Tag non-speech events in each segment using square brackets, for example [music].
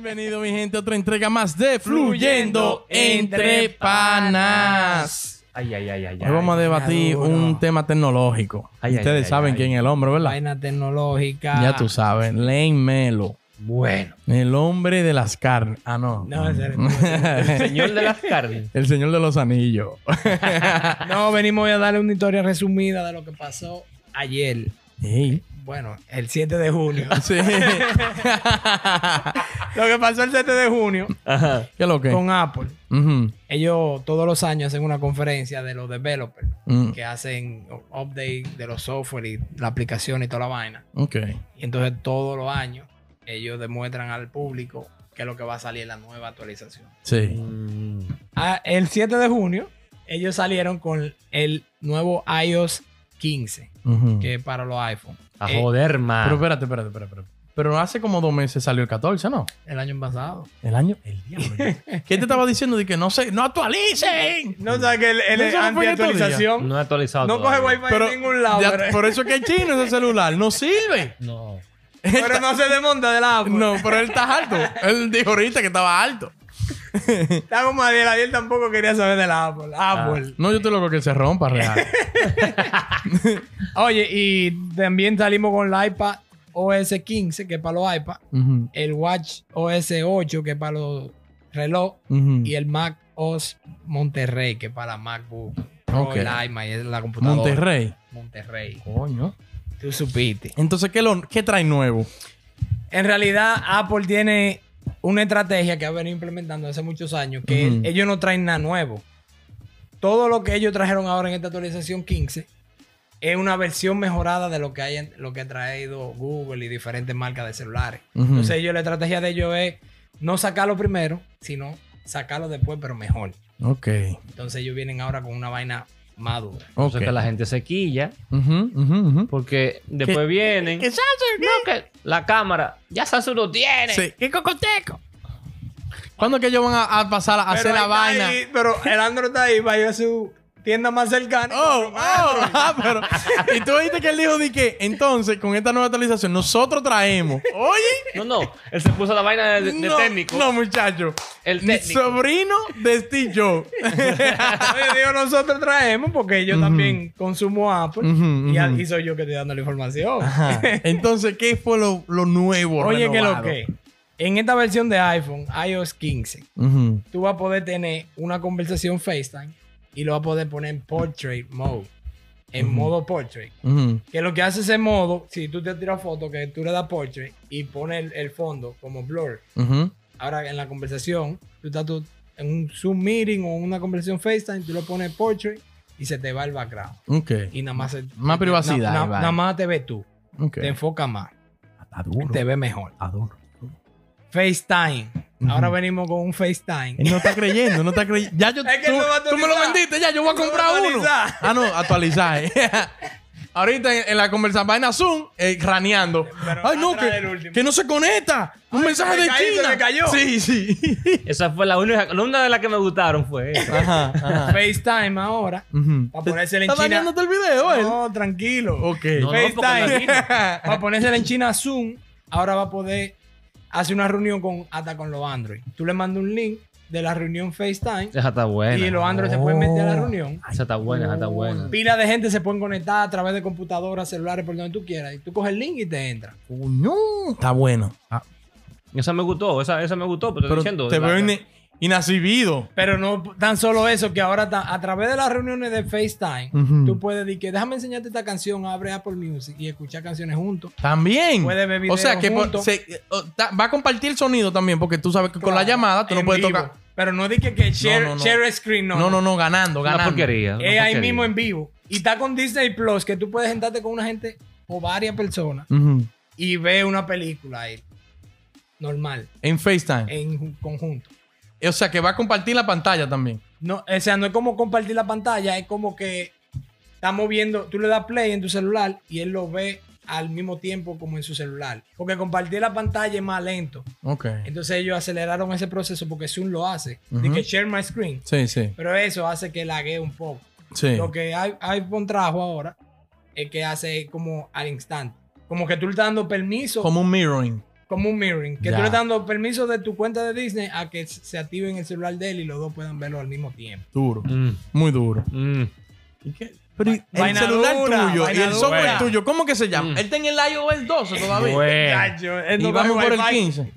Bienvenido, mi gente, a otra entrega más de Fluyendo Entre Panas. Ay, ay, ay, ay. Hoy vamos a debatir un tema tecnológico. Ay, Ustedes ay, saben ay. quién es el hombre, ¿verdad? Vaina tecnológica. Ya tú sabes, Lane Melo, Bueno. el hombre de las carnes. Ah, no. No, ese eres El señor de las carnes. [laughs] el señor de los anillos. [laughs] No, venimos a darle una historia resumida de lo que pasó ayer. Ey. Bueno, el 7 de junio. Sí. [laughs] lo que pasó el 7 de junio Ajá. ¿Qué es lo que? con Apple. Ellos todos los años hacen una conferencia de los developers Mm. que hacen update de los software y la aplicación y toda la vaina. Ok. Y entonces todos los años ellos demuestran al público qué es lo que va a salir en la nueva actualización. Sí. Mm. Ah, el 7 de junio, ellos salieron con el nuevo iOS 15, Ujú. que es para los iPhone. A Eh, joder, man. Pero espérate, espérate, espérate, espérate. Pero hace como dos meses salió el 14, ¿no? el año pasado. El año. El diablo. ¿Qué te estaba diciendo? De que no sé, no actualicen. No sabes que el, el Eso no estos anti-actualización no he actualizado. no coge wifi en ningún lado. ya- pero, por eso es que es chino ese celular. No sirve. No. pero no se desmonta del Apple. No, pero él está alto. Él dijo ahorita que estaba alto. Está como Adiel. Adiel tampoco quería saber del Apple. Apple. No, yo estoy loco que se rompa real. [laughs] Oye, y también salimos con el iPad OS 15, que es para los iPad. Ujú, El Watch OS 8, que es para los reloj. y el Mac OS Monterrey, que es para MacBook Pro el iMac es la computadora. Monterrey. Monterrey. Coño. Tú supiste. Entonces, ¿qué, lo, ¿qué trae nuevo? En realidad, Apple tiene una estrategia que ha venido implementando hace muchos años, que ellos no traen nada nuevo. Todo lo que ellos trajeron ahora en esta actualización 15 es una versión mejorada de lo que hay en- lo que ha traído Google y diferentes marcas de celulares. Entonces, ellos la estrategia de ellos es no sacarlo primero, sino sacarlo después, pero mejor. Ok. Entonces ellos vienen ahora con una vaina madura. O Ok. sea que la gente se quilla porque después vienen. ¿Qué Samsung? No, que la cámara. Ya Samsung lo tiene. Sí. ¿Qué cocoteco? ¿Cuándo es que ellos van a, a pasar a hacer la vaina? ahí, pero el Android está ahí, va a su tienda más cercana. y Oh, oh, [laughs] ah, pero. Y tú dijiste que él dijo de que entonces con esta nueva actualización nosotros traemos. Oye, No, no. Él se puso la vaina de, de no, técnico. No, muchacho. El técnico. sobrino de Steve Jobs. [laughs] Oye, digo, nosotros traemos porque yo también consumo Apple y, y soy yo que estoy dando la información. Ajá. [laughs] Entonces, ¿qué fue lo, lo nuevo? Oye, que lo renovado? que. En esta versión de iPhone, iOS 15, Ujú, tú vas a poder tener una conversación FaceTime y lo vas a poder poner en Portrait Mode. En modo Portrait. Que lo que hace ese modo, si tú te tiras foto, que tú le das portrait y pones el, el fondo como blur. Ahora en la conversación, tú estás tú en un Zoom meeting o una conversación FaceTime, tú le pones portrait y se te va el background. Y nada más. se- Más privacidad, na- na- ahí va. nada más te ves tú. Te enfoca más. Duro. Te ve mejor. Está Ahora venimos con un FaceTime. Él no está creyendo, no está creyendo. Ya yo, [laughs] Es que tú, a tú me lo vendiste, ya yo voy a comprar uno. Ah, no, actualizar. eh. [laughs] Ahorita en, en la conversación, vaina Zoom, eh, craneando. Pero Ay, no, que, que no se conecta. Un Ay, mensaje se me de China. se me cayó. Sí, sí. [laughs] Esa fue la única. La una de las que me gustaron fue esa. Ajá, ajá. FaceTime ahora. Ujú. Para ponérsela en ¿Está China. dañándote el video, él? No, tranquilo. Ok. No, no, FaceTime. Para ponérsela en China Zoom, ahora va a poder hacer una reunión con hasta con los Android. Tú le mandas un link de la reunión FaceTime Esa está buena. y los Android se pueden meter a la Oh. reunión. Esa está buena, esa está buena. Pila de gente se pueden conectar a través de computadoras, celulares, por donde tú quieras. Y tú coges el link y te entra. No, está bueno. Ah, Esa me gustó, esa, esa me gustó, pero, pero estoy diciendo. te veo inacibido. Pero no tan solo eso, que ahora ta- a través de las reuniones de FaceTime, tú puedes decir que déjame enseñarte esta canción, abre Apple Music y escuchar canciones juntos. También. Puede ver O sea videos que por- se- va a compartir el sonido también, porque tú sabes que con la llamada tú no puedes vivo. tocar. Pero no di que, que share, no, no. share screen, no. No, no, no, ganando, Una ganando. porquería. una Es ahí mismo en vivo. Y está con Disney Plus, que tú puedes sentarte con una gente o varias personas y ver una película ahí. Normal, En FaceTime. en ju- conjunto. O sea que va a compartir la pantalla también. No, o sea, no es como compartir la pantalla, es como que estamos viendo, tú le das play en tu celular y él lo ve al mismo tiempo como en su celular. Porque compartir la pantalla es más lento. Ok. Entonces ellos aceleraron ese proceso porque Zoom lo hace. De Ujú. que share my screen. Sí, sí. Pero eso hace que lague un poco. Sí. Lo que iPhone trajo ahora es que hace como al instante. Como que tú le estás dando permiso. Como un mirroring. Como un mirroring. Que Ya. tú le estás dando permiso de tu cuenta de Disney a que se active en el celular de él y los dos puedan verlo al mismo tiempo. Duro. Mm, Muy duro. mm. ¿Y qué? Pero el celular dura, tuyo y el software dura. tuyo, ¿cómo que se llama? Mm. Él está en el iOS 12 todavía. Bueno. Y vamos por el 15.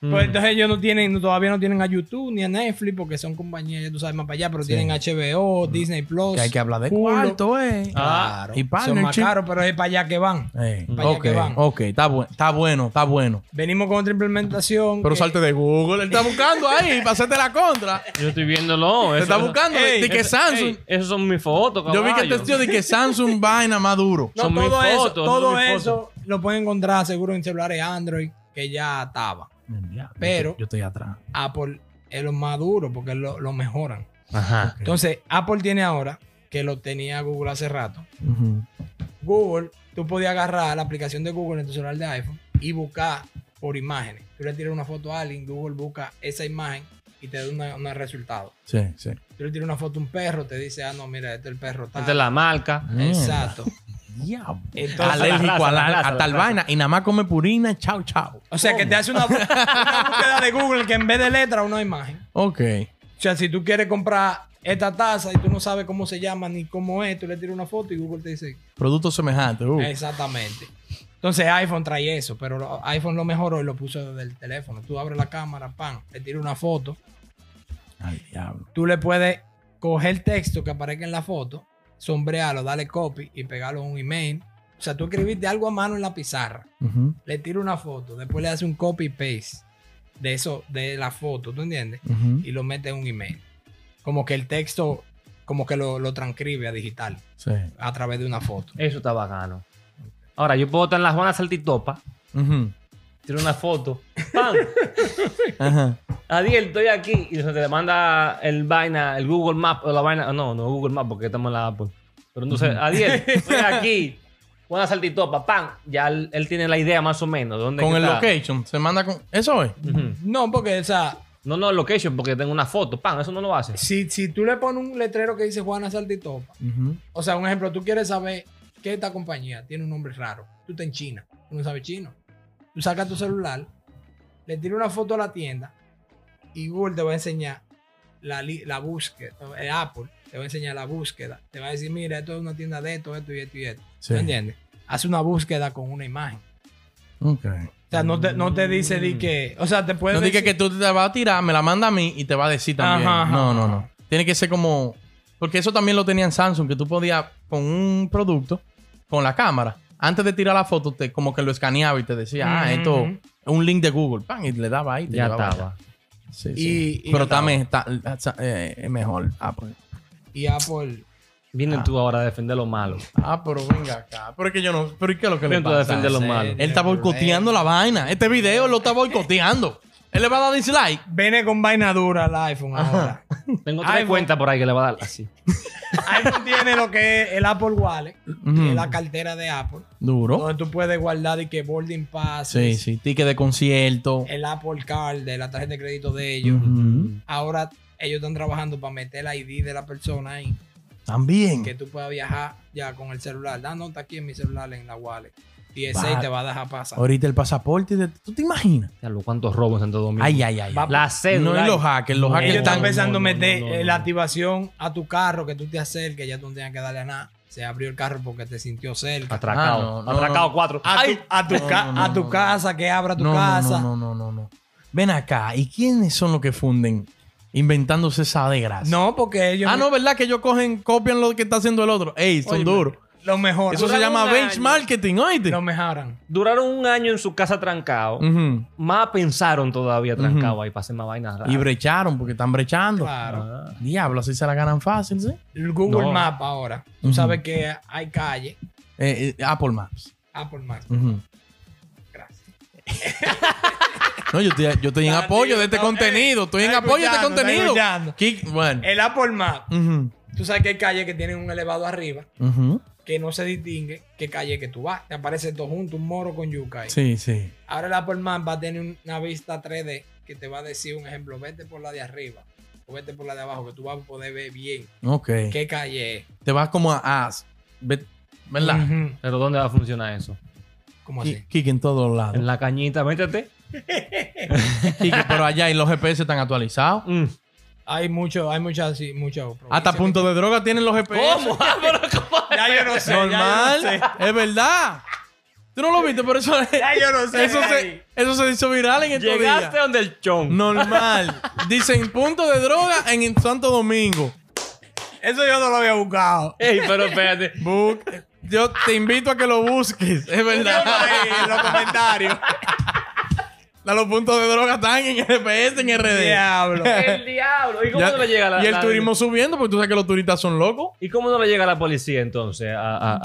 Pues entonces ellos no tienen, todavía no tienen a YouTube ni a Netflix porque son compañías, ya tú sabes, más para allá, pero Sí. tienen HBO, Disney Plus. Que hay que hablar de cuarto, eh. Claro. Y son más caros, pero es para allá que van. Eh, Para allá ok, que van. ok, está, bu- está bueno, está bueno. Venimos con otra implementación. Pero que- salte de Google, él está buscando ahí para hacerte la contra. Yo estoy viéndolo. Te eso- está buscando Ey, de que eso- Samsung. ey, esos son mis fotos, Yo vi que te tío de que Samsung [laughs] vaina más duro. No, son mis todo eso, fotos, son todo mis eso lo pueden encontrar seguro en celulares Android, que ya estaba. Pero- yo estoy atrás. Apple es lo más duro porque lo, lo mejoran. Ajá. Entonces, Apple tiene ahora, que lo tenía Google hace rato. Google, tú podías agarrar la aplicación de Google en tu celular de iPhone y buscar por imágenes. Tú le tiras una foto a alguien, Google busca esa imagen y te da una- unos resultados. Sí, sí. Tú le tiras una foto a un perro, te dice, ah, no, mira, este es el perro. Esta es la marca. Exacto. Diablo. Entonces, Alérgico la raza, a, la- raza, a tal vaina y nada más come purina, chao, chao. O sea, que te hace una, búsqueda de Google que en vez de letra, una imagen. Ok. O sea, si tú quieres comprar esta taza y tú no sabes cómo se llama ni cómo es, tú le tiras una foto y Google te dice Producto semejante. uh. exactamente. Entonces iPhone trae eso, pero iPhone lo mejoró y lo puso del teléfono. Tú abres la cámara, pan, le tiras una foto. Ay, diablo. Tú le puedes coger el texto que aparezca en la foto, sombrearlo, darle copy y pegarlo en un email. O sea, tú escribiste algo a mano en la pizarra. Le tira una foto, después le hace un copy paste de eso, de la foto, ¿tú entiendes? Y lo mete en un email. Como que el texto, como que lo, lo transcribe a digital Sí. a través de una foto. Eso está bacano. Ahora, yo puedo estar en la Juana Saltitopa, Ujú. tiro una foto, ¡pam! Ajá. Adiel, estoy aquí. Y se te manda el vaina, el Google Map o la vaina. No, no Google Map porque estamos en la Apple. Pero entonces, Adiel, [laughs] estoy aquí. Juana Saltitopa, ¡pam! Ya él, él tiene la idea más o menos. de ¿Dónde Con el está. location. Se manda con. Eso es. No, porque, o sea, No, no, location, porque tengo una foto, ¡pam! Eso no lo hace. si, si tú le pones un letrero que dice Juana Saltitopa, o sea, un ejemplo, tú quieres saber que esta compañía tiene un nombre raro. Tú estás en China, tú no sabes chino. Tú sacas tu celular, le tiras una foto a la tienda y Google te va a enseñar la, la búsqueda, eh, Apple te va a enseñar la búsqueda. Te va a decir, mira, esto es una tienda de esto, esto y esto y esto. Sí. ¿Me entiendes? Hace una búsqueda con una imagen. Ok. O sea, no te, no te dice di que. O sea, te puede No decir- que tú te vas a tirar, me la manda a mí y te va a decir también. Ajá, ajá. No, no, no. Tiene que ser como. Porque eso también lo tenía en Samsung, que tú podías, con un producto, con la cámara, antes de tirar la foto, te, como que lo escaneaba y te decía, ah, esto es un link de Google. Pan, y le daba ahí. Te Ya estaba. allá. Sí, Y- sí. y Pero está, está- eh, mejor. Pues. Y Apple. Vienen Ah. tú ahora a defender lo malo. Ah, pero venga acá. Pero es que yo no. Pero ¿y qué es lo que le Vienen tú a pasa? defender lo malo. Él está boicoteando la vaina. Este video lo está boicoteando. Él le va a dar dislike. Viene con vaina dura el iPhone ahora. [laughs] Tengo tres iPhone. cuentas por ahí que le va a dar así. [laughs] iPhone tiene lo que es el Apple Wallet, que Ujú. es la cartera de Apple, Duro. donde tú puedes guardar y que boarding pass, Sí, sí. Ticket de concierto. el Apple Card de la tarjeta de crédito de ellos. Ujú. Ahora ellos están trabajando para meter el ID de la persona ahí, También. que tú puedas viajar ya con el celular. Da nota aquí en mi celular en la wallet. Y ese Va. te va a dejar pasar. Ahorita el pasaporte. de- ¿Tú te imaginas? Cuántos robos en Santo Domingo. Ay, ay, ay. Va- La no cédula. es los hackers. Los No, hackers Ellos están pensando no, no, meter no, no, eh, no. la activación a tu carro, que tú te acerques, ya tú no tengas que darle a nada. Se abrió el carro porque te sintió cerca. Atracado. Ah, no, no, Atracado no. cuatro. A tu, Ay, a tu, No, ca- no, no, a tu no. casa, que abra tu No, no, casa. no, no, no, no. Ven acá. ¿Y quiénes son los que funden inventándose esa desgracia? No, porque ellos Ah, no, ¿verdad? Que ellos cogen, copian lo que está haciendo el otro. Ey, son Oye, duros. Lo mejor. Eso se llama un benchmarketing, oíste. Lo mejoran. Duraron un año en su casa trancado. Ujú. Más pensaron todavía trancado ahí para hacer más vainas raras. Y brecharon porque están brechando. Claro. Ah. Diablo, así se la ganan fácil, ¿sí? El Google No. Maps ahora. Tú Ujú. sabes que hay calle. Eh, eh, Apple Maps. Apple Maps. Ujú. Gracias. No, yo estoy, yo estoy en apoyo tío, de este no, contenido. eh, Estoy en está apoyo de este escuchando, está contenido. escuchando. Bueno. El Apple Maps. Ujú. Tú sabes que hay calles que tienen un elevado arriba Ujú. Que no se distingue qué calle que tú vas. Te aparece todo junto, un moro con yuca ahí. Sí, sí. Ahora el Apple Maps va a tener una vista 3D que te va a decir un ejemplo, vete por la de arriba o vete por la de abajo, que tú vas a poder ver bien Ok. qué calle es. Te vas como a... a ve- ¿Verdad? Pero ¿dónde va a funcionar eso? ¿Cómo así? Kike en todos lados. En la cañita, métete. [laughs] Kike, pero allá y los GPS están actualizados. Mm. Hay mucho, hay muchas, sí, mucho. Hasta punto de droga tienen los GPS. ¿Cómo? [laughs] Ah, pero ¿cómo? Ya yo no sé. Normal. Es verdad. Tú no lo viste, por eso, Ya yo no sé. eso, se, eso se hizo viral en estos Llegaste días. donde el chon. Normal. [laughs] Dicen punto de droga en Santo Domingo. Eso yo no lo había buscado. Ey, pero espérate. Book. Yo te invito a que lo busques. Es verdad. en los comentarios. [laughs] La- Los puntos de droga están en GPS, en RD. Diablo. [laughs] El diablo. ¿Y cómo Ya- no le llega la y el la- turismo subiendo, porque tú sabes que los turistas son locos. ¿Y cómo no le llega la policía entonces? A,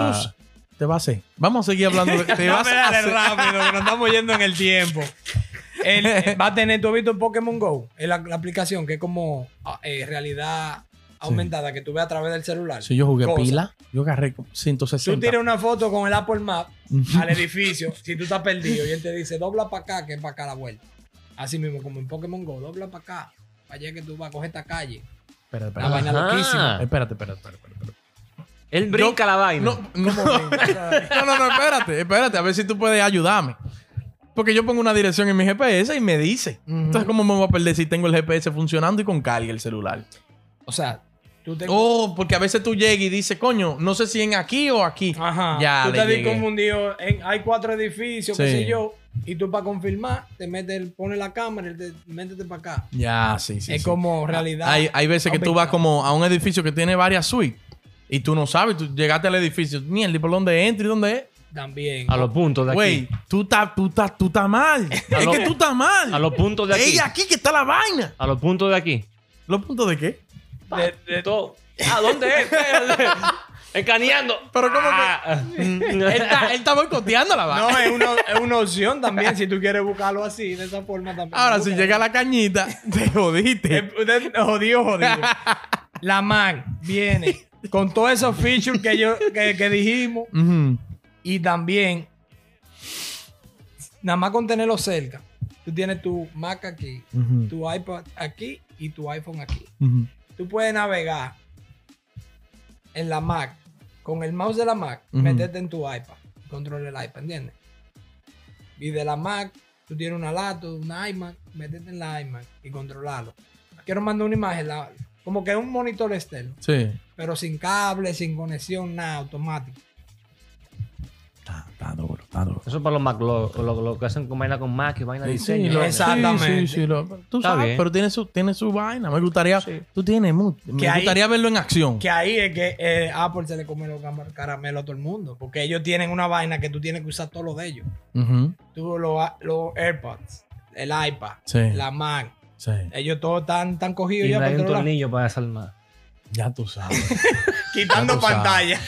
te vas a hacer. Vamos a seguir hablando de. [laughs] Te vas a hacer- rápido, que nos estamos yendo en el tiempo. Eh, va a tener, ¿tú has visto Pokémon Go? Es la, la aplicación que es como ah, eh, realidad aumentada que tú ves a través del celular. Si yo jugué Cosa. pila, yo agarré como Tú 160. tiras una foto con el Apple Map al edificio, [laughs] si tú estás perdido, y él te dice, dobla para acá, que es para acá la vuelta. Así mismo, como en Pokémon Go, dobla para acá, para allá que tú vas a coger esta calle. Espérate, espérate. vaina Ajá. loquísima. Espérate, espérate, espérate, espérate. Él brinca la vaina. No, no, [laughs] no, no, no, espérate, espérate, a ver si tú puedes ayudarme. Porque yo pongo una dirección en mi GPS y me dice. Entonces, ¿cómo me voy a perder si tengo el GPS funcionando y con carga el celular? O sea, tú te... Oh, porque a veces tú llegas y dices, coño, no sé si en aquí o aquí. Ajá. Ya, tú le te has confundido. En, hay cuatro edificios, qué sé yo. Y tú para confirmar, te metes, pones la cámara y te métete para acá. Ya, sí, sí. es sí. como realidad. Hay, hay veces que tú vas como a un edificio que tiene varias suites y tú no sabes, tú llegaste al edificio, mierda, ¿y por dónde entro y dónde es? También. A los puntos de aquí. Güey, tú estás tú tú mal. es lo- que tú estás mal. A los puntos de aquí. Ella aquí que está la vaina. A los puntos de aquí. ¿Los puntos de qué? De, de todo. ¿A dónde es? [laughs] Escaneando. Pero ¿cómo que- Ah. él, está, él está boicoteando la vaina. No, es una, es una opción también. si tú quieres buscarlo así, de esa forma también. Ahora, si llega la cañita, te jodiste. Eh, usted- Jodido, jodido. La man viene con todos esos features que, yo, que, que dijimos y también, nada más con tenerlo cerca. Tú tienes tu Mac aquí, tu iPad aquí y tu iPhone aquí. Ujú. Tú puedes navegar en la Mac con el mouse de la Mac, Ujú. meterte en tu iPad, controlar el iPad, ¿entiendes? Y de la Mac, tú tienes una laptop, una iMac, meterte en la iMac y controlarlo. Quiero mandar una imagen, la- como que un monitor externo, Sí. pero sin cable, sin conexión, nada, automático. Eso es para los Mac, lo, lo- lo que hacen con vaina con Mac y vaina de Sí, diseño. lo- Exactamente. sí, sí, sí, lo- tú Está sabes, bien. pero tiene su, tiene su vaina. Me gustaría. Sí. Tú tienes Me Que ahí- gustaría verlo en acción. Que ahí es que eh, Apple se le come los caramelos a todo el mundo, porque ellos tienen una vaina que tú tienes que usar todo lo de ellos. Tú los, los AirPods, el iPad, Sí. la Mac, Sí. ellos todos están, están cogidos Y ya hay un todos tornillo para desarmar. Ya tú sabes. [laughs] Quitando Ya tú sabes. pantalla.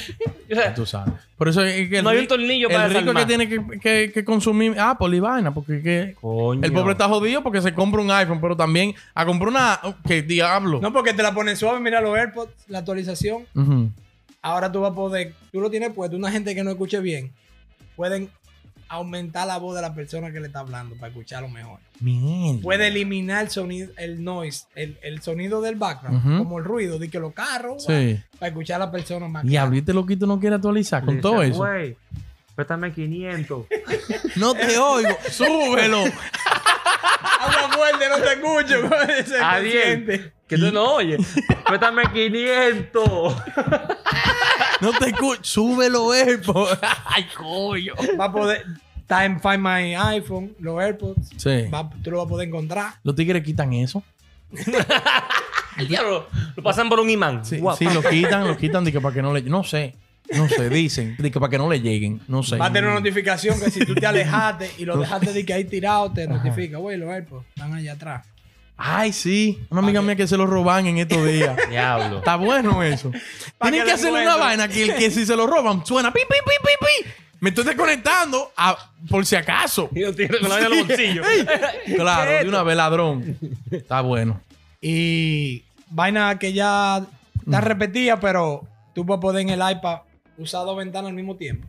ya tú sabes. Por eso es que el, No hay un tornillo para el rico desarmar. que tiene que, que- que consumir Apple y vaina, porque que Coño. el pobre está jodido porque se compra un iPhone, pero también a comprar una. ¿Qué diablo? No, porque te la ponen suave. Mira los AirPods, la actualización. Ahora tú vas a poder, tú lo tienes puesto. Una gente que no escuche bien, pueden aumentar la voz de la persona que le está hablando para escucharlo mejor. Mierda. Puede eliminar el sonido, el noise, el, el sonido del background, como el ruido de que los carros, Sí. para escuchar a la persona más. Y este loquito no quiere actualizar con Le todo dice, eso. Güey, préstame 500. [laughs] No te oigo. Súbelo. Habla fuerte, no te escucho. Se Adiós. siente. Que tú no oyes. [laughs] Préstame 500. No te escucho. Súbelo, Epo. [laughs] Ay, coño. Va a poder. Está en Find My iPhone, los AirPods. Sí. Va- tú lo vas a poder encontrar. Los tigres quitan eso. [laughs] Diablo, lo pasan por un imán. Sí, Guau. sí, lo quitan, lo quitan que para que no le. No sé. No sé, dicen. Que para que no le lleguen. No sé. Va a tener una notificación que si tú te alejaste y lo dejaste de que ahí tirado, te notifica. Güey, los AirPods están allá atrás. Ay, sí. Una amiga mía que se lo roban en estos días. [laughs] Diablo. Está bueno eso. Tienen que que le hacerle una vaina que, el que si se lo roban suena pi, pi, pi, pi, pi. Me estoy desconectando a- por si acaso. Y lo tiene con la vaina en los bolsillos. [laughs] Claro, ¿Qué es de una vez ladrón. Está bueno. Y vaina que ya está repetida, pero tú vas a poder en el iPad usar dos ventanas al mismo tiempo.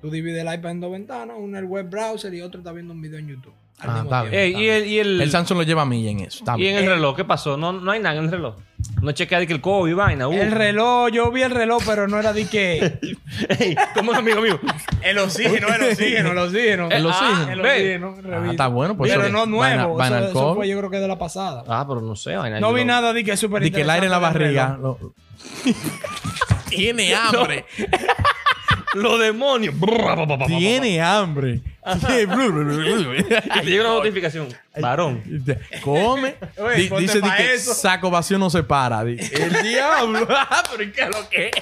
Tú divides el iPad en dos ventanas, una el web browser y otro está viendo un video en YouTube. Al Ah, mismo está tiempo. y el, y el, El Samsung lo lleva a milla en eso. Está y en el reloj, ¿qué pasó? No, no hay nada en el reloj. No chequea de que el COVID y vaina. uh. El reloj, yo vi el reloj, pero no era de que. [laughs] Ey, como un amigo mío. El oxígeno, el oxígeno, el oxígeno. El ah, oxígeno. El Ve. oxígeno, Ah, revisa. está bueno. Pues pero eso- no nuevo. vaina eso, fue yo creo que de la pasada. Ah, pero no sé, vaina. no yo- vi nada de que súper Di que el aire en la interesante del barriga. reloj. lo- Tiene [laughs] hambre. Los demonios. Tiene hambre. Te llega una notificación. Varón. Come. Oye, Di- dice di que eso. saco vacío no se para. Di- [laughs] El diablo. [laughs] Ah, Pero ¿y ¿qué es lo que es?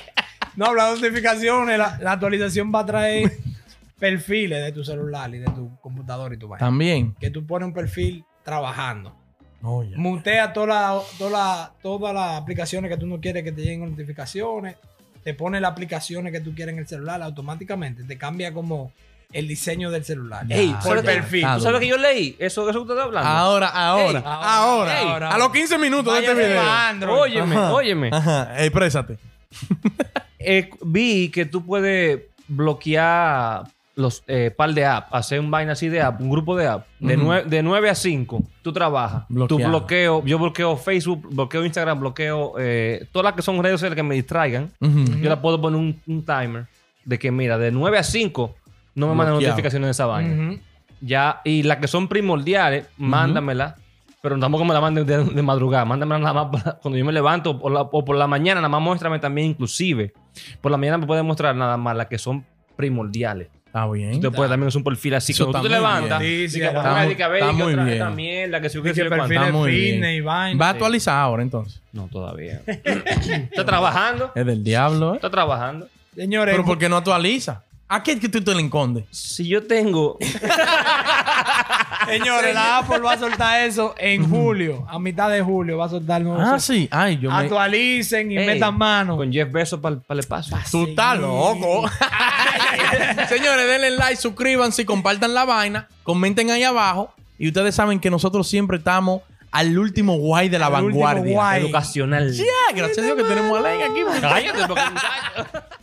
No, hablando de notificaciones, la, la actualización va a traer [laughs] perfiles de tu celular y de tu computadora y tu vaina. También. Que tú pones un perfil trabajando. Oye. Mutea toda la- toda la- todas las aplicaciones que tú no quieres que te lleguen notificaciones. Te pone las aplicaciones que tú quieres en el celular automáticamente. Te cambia como el diseño del celular. Ey, Ya, por perfil. ¿Tú sabes lo que yo leí? Eso, eso que usted está hablando. Ahora, ahora, Ey, ahora, ey, A los 15 minutos de este video. óyeme, Ajá. óyeme. Ajá. Exprésate. [laughs] Eh, vi que tú puedes bloquear los eh, par de apps, hacer un vaina así de app, un grupo de app. De, Ujú. nue- de 9 a 5, tú trabajas. Tú bloqueo, yo bloqueo Facebook, bloqueo Instagram, bloqueo eh, todas las que son redes sociales que me distraigan. Ujú. Yo la puedo poner un, un timer de que, mira, de 9 a 5 no me mandan notificaciones de esa vaina. Ya, y las que son primordiales, mándamela. Pero tampoco me la manden de, de madrugada. Mándamela nada más la- cuando yo me levanto o por, la, o por la mañana. Nada más muéstrame también inclusive. Por la mañana me puedes mostrar nada más las que son primordiales. Está bien. Tú te puedes también hacer un perfil así. Eso Cuando tú te está levantas. Sí, sí, que, está ponme, muy- está muy bien. esta mierda, que si Y que Está muy fitness bien. y vaina. Va a actualizar ahora entonces. No, todavía. [laughs] Está trabajando. Es del diablo, ¿eh? Está trabajando. Señores, Pero ¿por qué no actualiza? ¿A qué es que tú te le encondes? Si yo tengo... [laughs] señores, la Apple va a soltar eso en julio. A mitad de julio va a soltar el nuevo Ah, software. sí. Ay, yo me... Actualicen y Ey, metan mano. Con Jeff Bezos para el espacio. Tú estás loco. [laughs] Señores, denle like, suscríbanse, compartan la vaina, comenten ahí abajo. Y ustedes saben que nosotros siempre estamos al último guay de la Al último vanguardia. guay. Educacional. Ya, gracias a Dios que tenemos a Len aquí. Cállate, porque. [laughs]